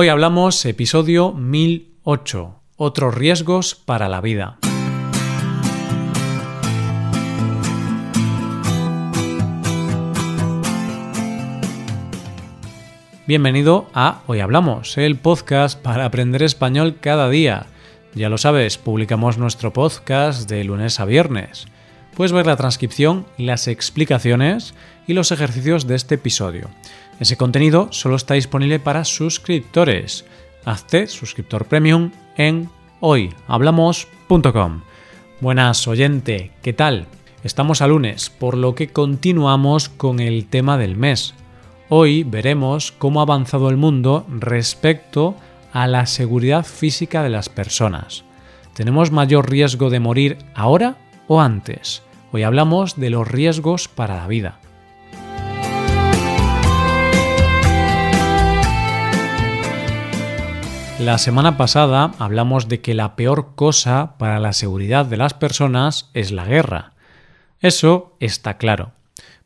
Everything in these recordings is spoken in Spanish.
Hoy hablamos episodio 1008, otros riesgos para la vida. Bienvenido a Hoy Hablamos, el podcast para aprender español cada día. Ya lo sabes, publicamos nuestro podcast de lunes a viernes. Puedes ver la transcripción, las explicaciones y los ejercicios de este episodio. Ese contenido solo está disponible para suscriptores. Hazte suscriptor premium en hoyhablamos.com. Buenas oyente, ¿qué tal? Estamos a lunes, por lo que continuamos con el tema del mes. Hoy veremos cómo ha avanzado el mundo respecto a la seguridad física de las personas. ¿Tenemos mayor riesgo de morir ahora o antes? Hoy hablamos de los riesgos para la vida. La semana pasada hablamos de que la peor cosa para la seguridad de las personas es la guerra. Eso está claro.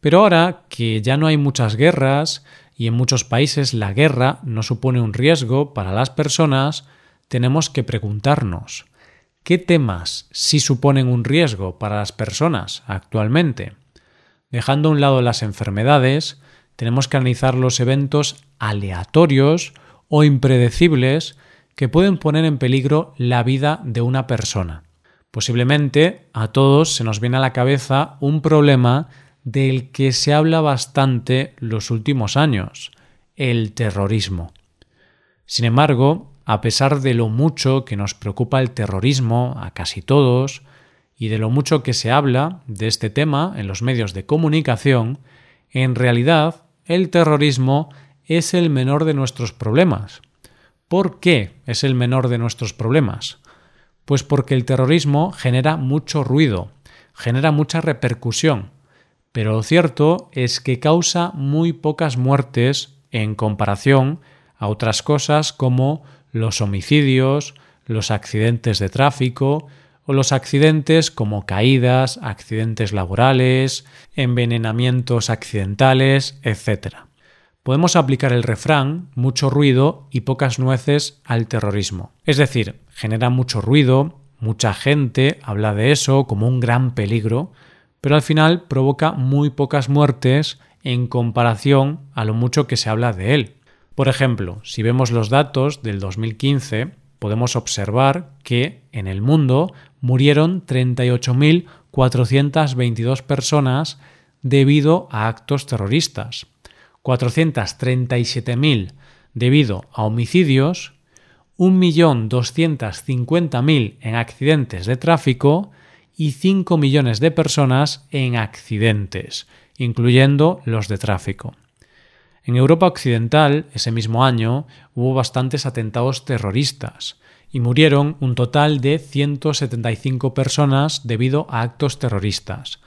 Pero ahora que ya no hay muchas guerras y en muchos países la guerra no supone un riesgo para las personas, tenemos que preguntarnos, ¿qué temas sí suponen un riesgo para las personas actualmente? Dejando a un lado las enfermedades, tenemos que analizar los eventos aleatorios o impredecibles que pueden poner en peligro la vida de una persona. Posiblemente a todos se nos viene a la cabeza un problema del que se habla bastante los últimos años, el terrorismo. Sin embargo, a pesar de lo mucho que nos preocupa el terrorismo a casi todos, y de lo mucho que se habla de este tema en los medios de comunicación, en realidad el terrorismo es el menor de nuestros problemas. ¿Por qué es el menor de nuestros problemas? Pues porque el terrorismo genera mucho ruido, genera mucha repercusión, pero lo cierto es que causa muy pocas muertes en comparación a otras cosas como los homicidios, los accidentes de tráfico o los accidentes como caídas, accidentes laborales, envenenamientos accidentales, etc. Podemos aplicar el refrán mucho ruido y pocas nueces al terrorismo. Es decir, genera mucho ruido, mucha gente habla de eso como un gran peligro, pero al final provoca muy pocas muertes en comparación a lo mucho que se habla de él. Por ejemplo, si vemos los datos del 2015, podemos observar que en el mundo murieron 38.422 personas debido a actos terroristas, 437.000 debido a homicidios, 1.250.000 en accidentes de tráfico y 5 millones de personas en accidentes, incluyendo los de tráfico. En Europa Occidental, ese mismo año, hubo bastantes atentados terroristas y murieron un total de 175 personas debido a actos terroristas,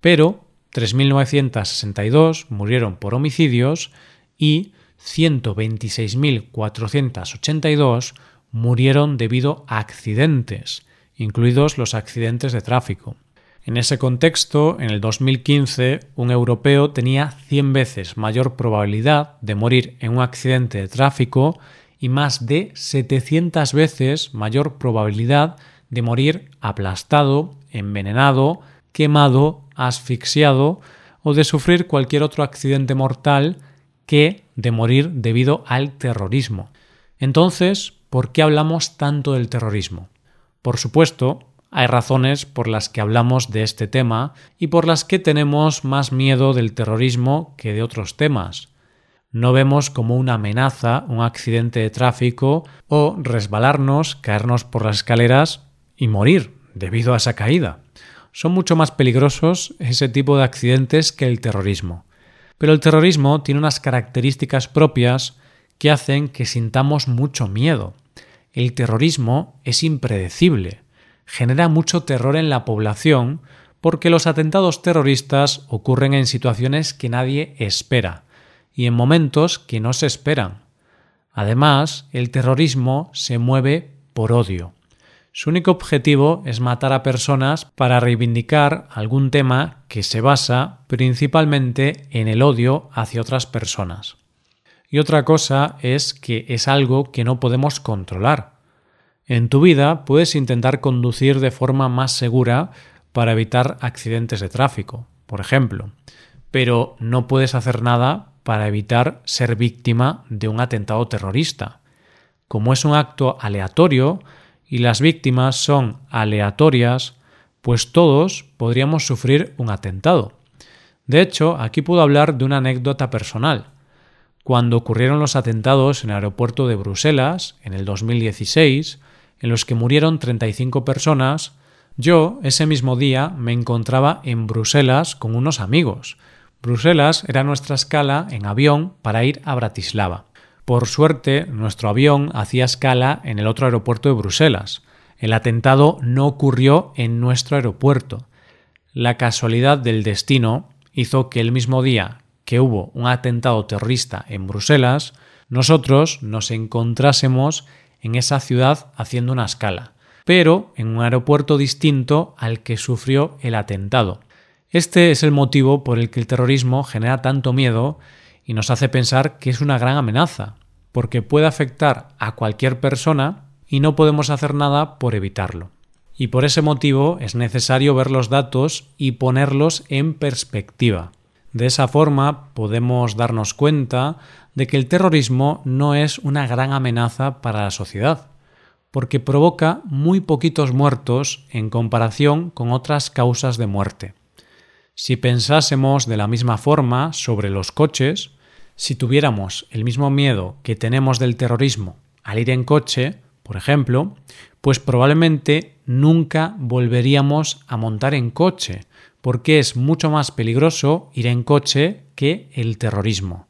pero 3.962 murieron por homicidios y 126.482 murieron debido a accidentes, incluidos los accidentes de tráfico. En ese contexto, en el 2015, un europeo tenía 100 veces mayor probabilidad de morir en un accidente de tráfico y más de 700 veces mayor probabilidad de morir aplastado, envenenado, quemado, asfixiado o de sufrir cualquier otro accidente mortal que de morir debido al terrorismo. Entonces, ¿por qué hablamos tanto del terrorismo? Por supuesto, hay razones por las que hablamos de este tema y por las que tenemos más miedo del terrorismo que de otros temas. No vemos como una amenaza un accidente de tráfico o resbalarnos, caernos por las escaleras y morir debido a esa caída. Son mucho más peligrosos ese tipo de accidentes que el terrorismo. Pero el terrorismo tiene unas características propias que hacen que sintamos mucho miedo el terrorismo es impredecible, genera mucho terror en la población porque los atentados terroristas ocurren en situaciones que nadie espera y en momentos que no se esperan. Además, el terrorismo se mueve por odio. Su único objetivo es matar a personas para reivindicar algún tema que se basa principalmente en el odio hacia otras personas. y otra cosa es que es algo que no podemos controlar. En tu vida puedes intentar conducir de forma más segura para evitar accidentes de tráfico, por ejemplo, pero no puedes hacer nada para evitar ser víctima de un atentado terrorista. Como es un acto aleatorio y las víctimas son aleatorias, pues todos podríamos sufrir un atentado. De hecho, aquí puedo hablar de una anécdota personal. Cuando ocurrieron los atentados en el aeropuerto de Bruselas en el 2016, en los que murieron 35 personas, yo ese mismo día me encontraba en Bruselas con unos amigos. Bruselas era nuestra escala en avión para ir a Bratislava. Por suerte, nuestro avión hacía escala en el otro aeropuerto de Bruselas. El atentado no ocurrió en nuestro aeropuerto. La casualidad del destino hizo que el mismo día que hubo un atentado terrorista en Bruselas, nosotros nos encontrásemos en esa ciudad haciendo una escala, pero en un aeropuerto distinto al que sufrió el atentado. Este es el motivo por el que el terrorismo genera tanto miedo y nos hace pensar que es una gran amenaza, porque puede afectar a cualquier persona y no podemos hacer nada por evitarlo. Y por ese motivo es necesario ver los datos y ponerlos en perspectiva. De esa forma podemos darnos cuenta de que el terrorismo no es una gran amenaza para la sociedad, porque provoca muy poquitos muertos en comparación con otras causas de muerte. Si pensásemos de la misma forma sobre los coches, si tuviéramos el mismo miedo que tenemos del terrorismo al ir en coche, por ejemplo, pues probablemente nunca volveríamos a montar en coche, porque es mucho más peligroso ir en coche que el terrorismo.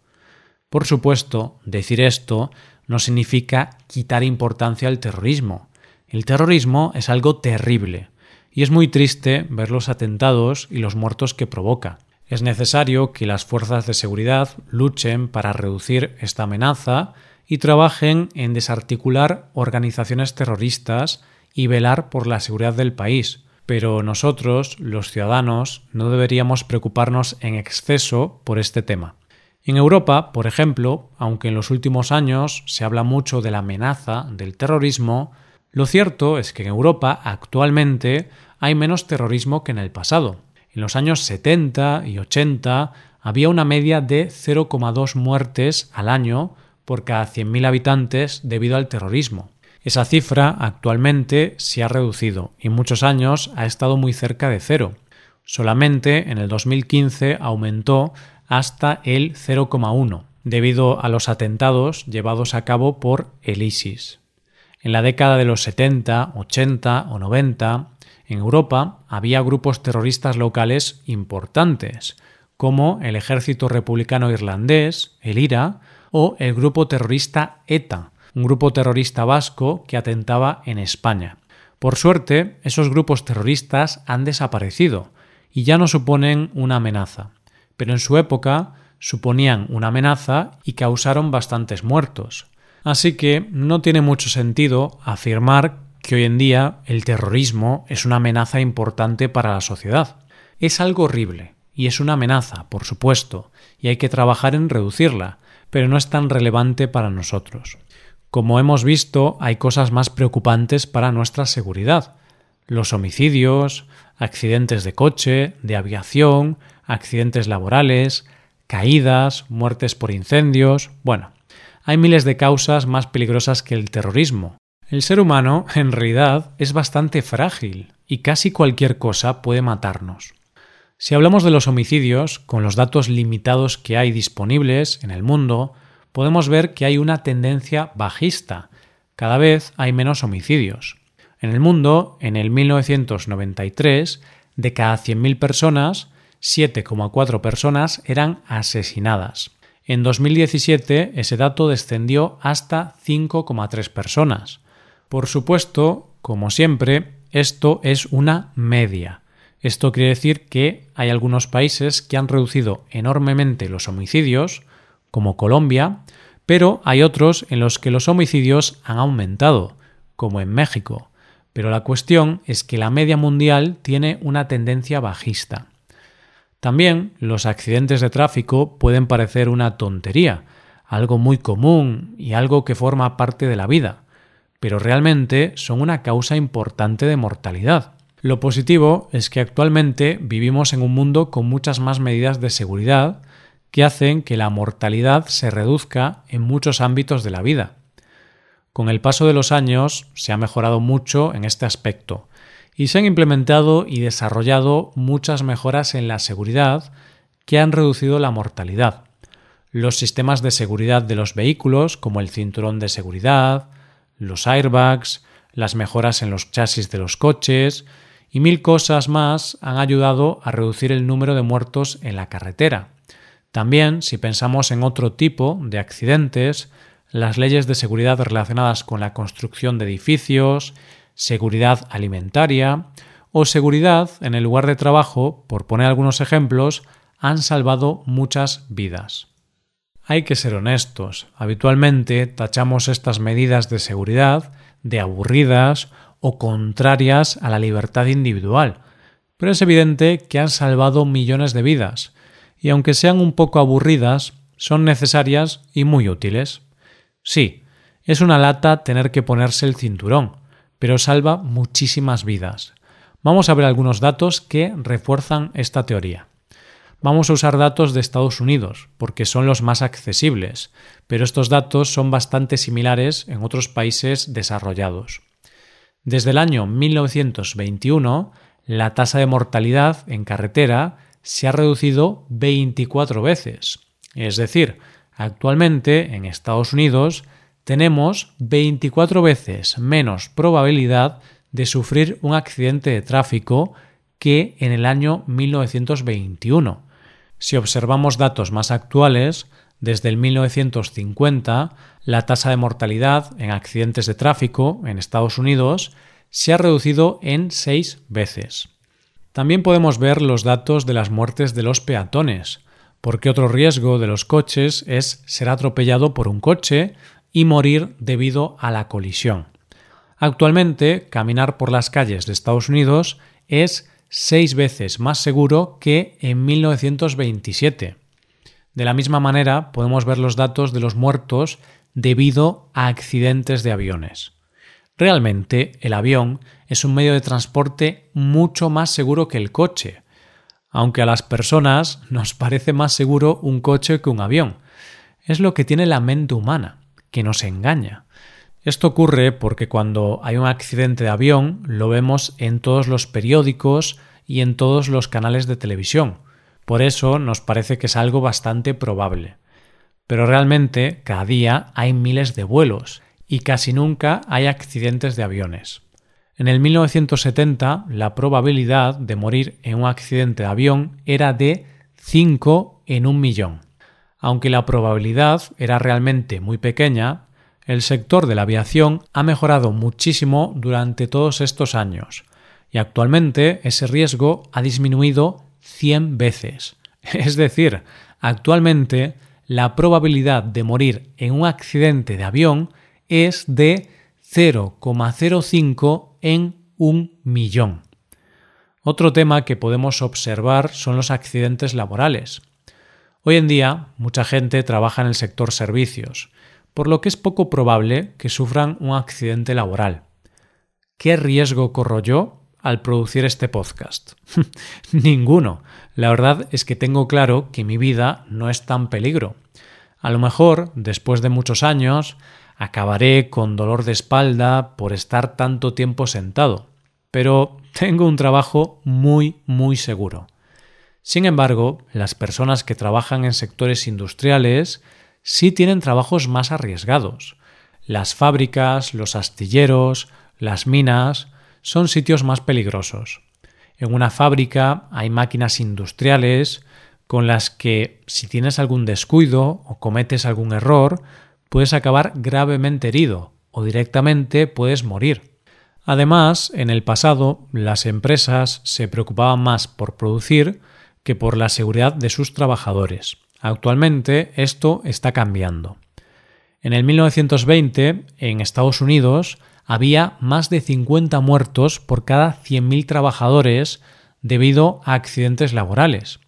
Por supuesto, decir esto no significa quitar importancia al terrorismo. El terrorismo es algo terrible, y es muy triste ver los atentados y los muertos que provoca. Es necesario que las fuerzas de seguridad luchen para reducir esta amenaza y trabajen en desarticular organizaciones terroristas y velar por la seguridad del país, pero nosotros, los ciudadanos, no deberíamos preocuparnos en exceso por este tema. En Europa, por ejemplo, aunque en los últimos años se habla mucho de la amenaza del terrorismo, lo cierto es que en Europa actualmente hay menos terrorismo que en el pasado. En los años 70 y 80 había una media de 0,2 muertes al año por cada 100.000 habitantes debido al terrorismo. Esa cifra actualmente se ha reducido y muchos años ha estado muy cerca de cero. Solamente en el 2015 aumentó hasta el 0,1 debido a los atentados llevados a cabo por el ISIS. En la década de los 70, 80 o 90, en Europa había grupos terroristas locales importantes, como el Ejército Republicano Irlandés, el IRA, o el grupo terrorista ETA, un grupo terrorista vasco que atentaba en España. Por suerte, esos grupos terroristas han desaparecido y ya no suponen una amenaza, pero en su época suponían una amenaza y causaron bastantes muertos. Así que no tiene mucho sentido afirmar que hoy en día el terrorismo es una amenaza importante para la sociedad. Es algo horrible y es una amenaza, por supuesto, y hay que trabajar en reducirla, pero no es tan relevante para nosotros. Como hemos visto, hay cosas más preocupantes para nuestra seguridad. Los homicidios, accidentes de coche, de aviación, accidentes laborales, caídas, muertes por incendios. Bueno, hay miles de causas más peligrosas que el terrorismo. El ser humano, en realidad, es bastante frágil y casi cualquier cosa puede matarnos. Si hablamos de los homicidios, con los datos limitados que hay disponibles en el mundo, podemos ver que hay una tendencia bajista. Cada vez hay menos homicidios. En el mundo, en el 1993, de cada 100.000 personas, 7,4 personas eran asesinadas. En 2017 ese dato descendió hasta 5,3 personas. Por supuesto, como siempre, esto es una media. Esto quiere decir que hay algunos países que han reducido enormemente los homicidios, como Colombia, pero hay otros en los que los homicidios han aumentado, como en México. Pero la cuestión es que la media mundial tiene una tendencia bajista. También los accidentes de tráfico pueden parecer una tontería, algo muy común y algo que forma parte de la vida, pero realmente son una causa importante de mortalidad. Lo positivo es que actualmente vivimos en un mundo con muchas más medidas de seguridad que hacen que la mortalidad se reduzca en muchos ámbitos de la vida. Con el paso de los años se ha mejorado mucho en este aspecto y se han implementado y desarrollado muchas mejoras en la seguridad que han reducido la mortalidad. Los sistemas de seguridad de los vehículos, como el cinturón de seguridad, los airbags, las mejoras en los chasis de los coches y mil cosas más han ayudado a reducir el número de muertos en la carretera. También, si pensamos en otro tipo de accidentes, las leyes de seguridad relacionadas con la construcción de edificios, seguridad alimentaria o seguridad en el lugar de trabajo, por poner algunos ejemplos, han salvado muchas vidas. Hay que ser honestos. Habitualmente tachamos estas medidas de seguridad de aburridas o contrarias a la libertad individual, pero es evidente que han salvado millones de vidas, y aunque sean un poco aburridas, son necesarias y muy útiles. Sí, es una lata tener que ponerse el cinturón, pero salva muchísimas vidas. Vamos a ver algunos datos que refuerzan esta teoría. Vamos a usar datos de Estados Unidos, porque son los más accesibles, pero estos datos son bastante similares en otros países desarrollados. Desde el año 1921, la tasa de mortalidad en carretera se ha reducido 24 veces. Es decir, actualmente en Estados Unidos tenemos 24 veces menos probabilidad de sufrir un accidente de tráfico que en el año 1921. Si observamos datos más actuales, desde el 1950, la tasa de mortalidad en accidentes de tráfico en Estados Unidos se ha reducido en seis veces. También podemos ver los datos de las muertes de los peatones, porque otro riesgo de los coches es ser atropellado por un coche y morir debido a la colisión. Actualmente, caminar por las calles de Estados Unidos es seis veces más seguro que en 1927. De la misma manera, podemos ver los datos de los muertos debido a accidentes de aviones. Realmente, el avión es un medio de transporte mucho más seguro que el coche, aunque a las personas nos parece más seguro un coche que un avión. Es lo que tiene la mente humana, que nos engaña. Esto ocurre porque cuando hay un accidente de avión lo vemos en todos los periódicos y en todos los canales de televisión. Por eso nos parece que es algo bastante probable. Pero realmente cada día hay miles de vuelos y casi nunca hay accidentes de aviones. En el 1970 la probabilidad de morir en un accidente de avión era de 5 en un millón. Aunque la probabilidad era realmente muy pequeña, el sector de la aviación ha mejorado muchísimo durante todos estos años y actualmente ese riesgo ha disminuido 100 veces. Es decir, actualmente la probabilidad de morir en un accidente de avión es de 0,05 en un millón. Otro tema que podemos observar son los accidentes laborales. Hoy en día, mucha gente trabaja en el sector servicios, por lo que es poco probable que sufran un accidente laboral. ¿Qué riesgo corro yo al producir este podcast? Ninguno. La verdad es que tengo claro que mi vida no está en peligro. A lo mejor, después de muchos años, acabaré con dolor de espalda por estar tanto tiempo sentado, pero tengo un trabajo muy, muy seguro. Sin embargo, las personas que trabajan en sectores industriales sí tienen trabajos más arriesgados. Las fábricas, los astilleros, las minas son sitios más peligrosos. En una fábrica hay máquinas industriales con las que si tienes algún descuido o cometes algún error, puedes acabar gravemente herido o directamente puedes morir. Además, en el pasado, las empresas se preocupaban más por producir que por la seguridad de sus trabajadores. Actualmente esto está cambiando. En el 1920, en Estados Unidos, había más de 50 muertos por cada 100.000 trabajadores debido a accidentes laborales.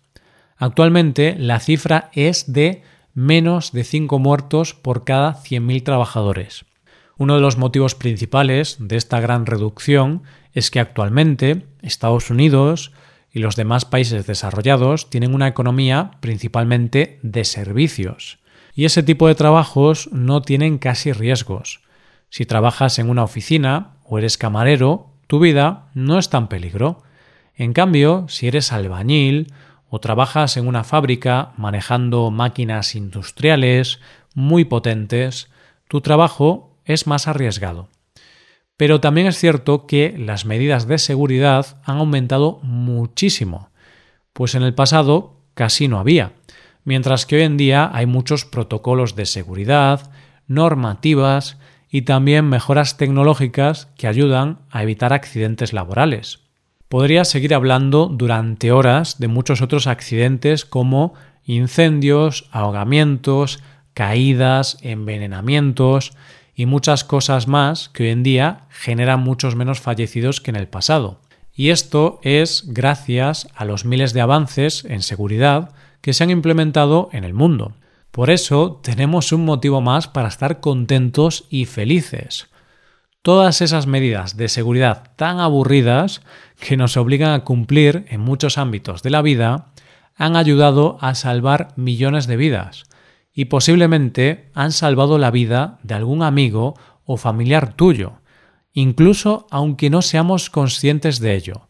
Actualmente la cifra es de menos de 5 muertos por cada 100.000 trabajadores. Uno de los motivos principales de esta gran reducción es que actualmente Estados Unidos y los demás países desarrollados tienen una economía principalmente de servicios. Y ese tipo de trabajos no tienen casi riesgos. Si trabajas en una oficina o eres camarero, tu vida no está en peligro. En cambio, si eres albañil o trabajas en una fábrica manejando máquinas industriales muy potentes, tu trabajo es más arriesgado. Pero también es cierto que las medidas de seguridad han aumentado muchísimo, pues en el pasado casi no había, mientras que hoy en día hay muchos protocolos de seguridad, normativas y también mejoras tecnológicas que ayudan a evitar accidentes laborales. Podría seguir hablando durante horas de muchos otros accidentes como incendios, ahogamientos, caídas, envenenamientos y muchas cosas más que hoy en día generan muchos menos fallecidos que en el pasado. Y esto es gracias a los miles de avances en seguridad que se han implementado en el mundo. Por eso tenemos un motivo más para estar contentos y felices. Todas esas medidas de seguridad tan aburridas que nos obligan a cumplir en muchos ámbitos de la vida han ayudado a salvar millones de vidas y posiblemente han salvado la vida de algún amigo o familiar tuyo, incluso aunque no seamos conscientes de ello,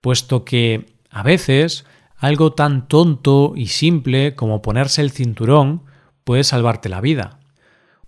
puesto que a veces algo tan tonto y simple como ponerse el cinturón puede salvarte la vida.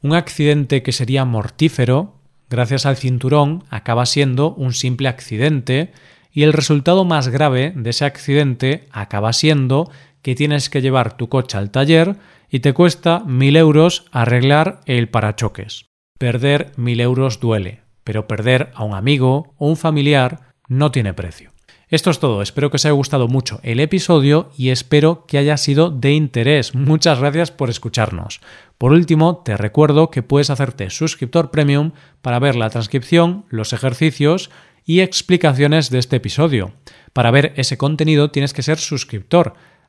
Un accidente que sería mortífero, gracias al cinturón, acaba siendo un simple accidente y el resultado más grave de ese accidente acaba siendo que tienes que llevar tu coche al taller y te cuesta mil euros arreglar el parachoques. Perder mil euros duele, pero perder a un amigo o un familiar no tiene precio. Esto es todo, espero que os haya gustado mucho el episodio y espero que haya sido de interés. Muchas gracias por escucharnos. Por último, te recuerdo que puedes hacerte suscriptor premium para ver la transcripción, los ejercicios y explicaciones de este episodio. Para ver ese contenido tienes que ser suscriptor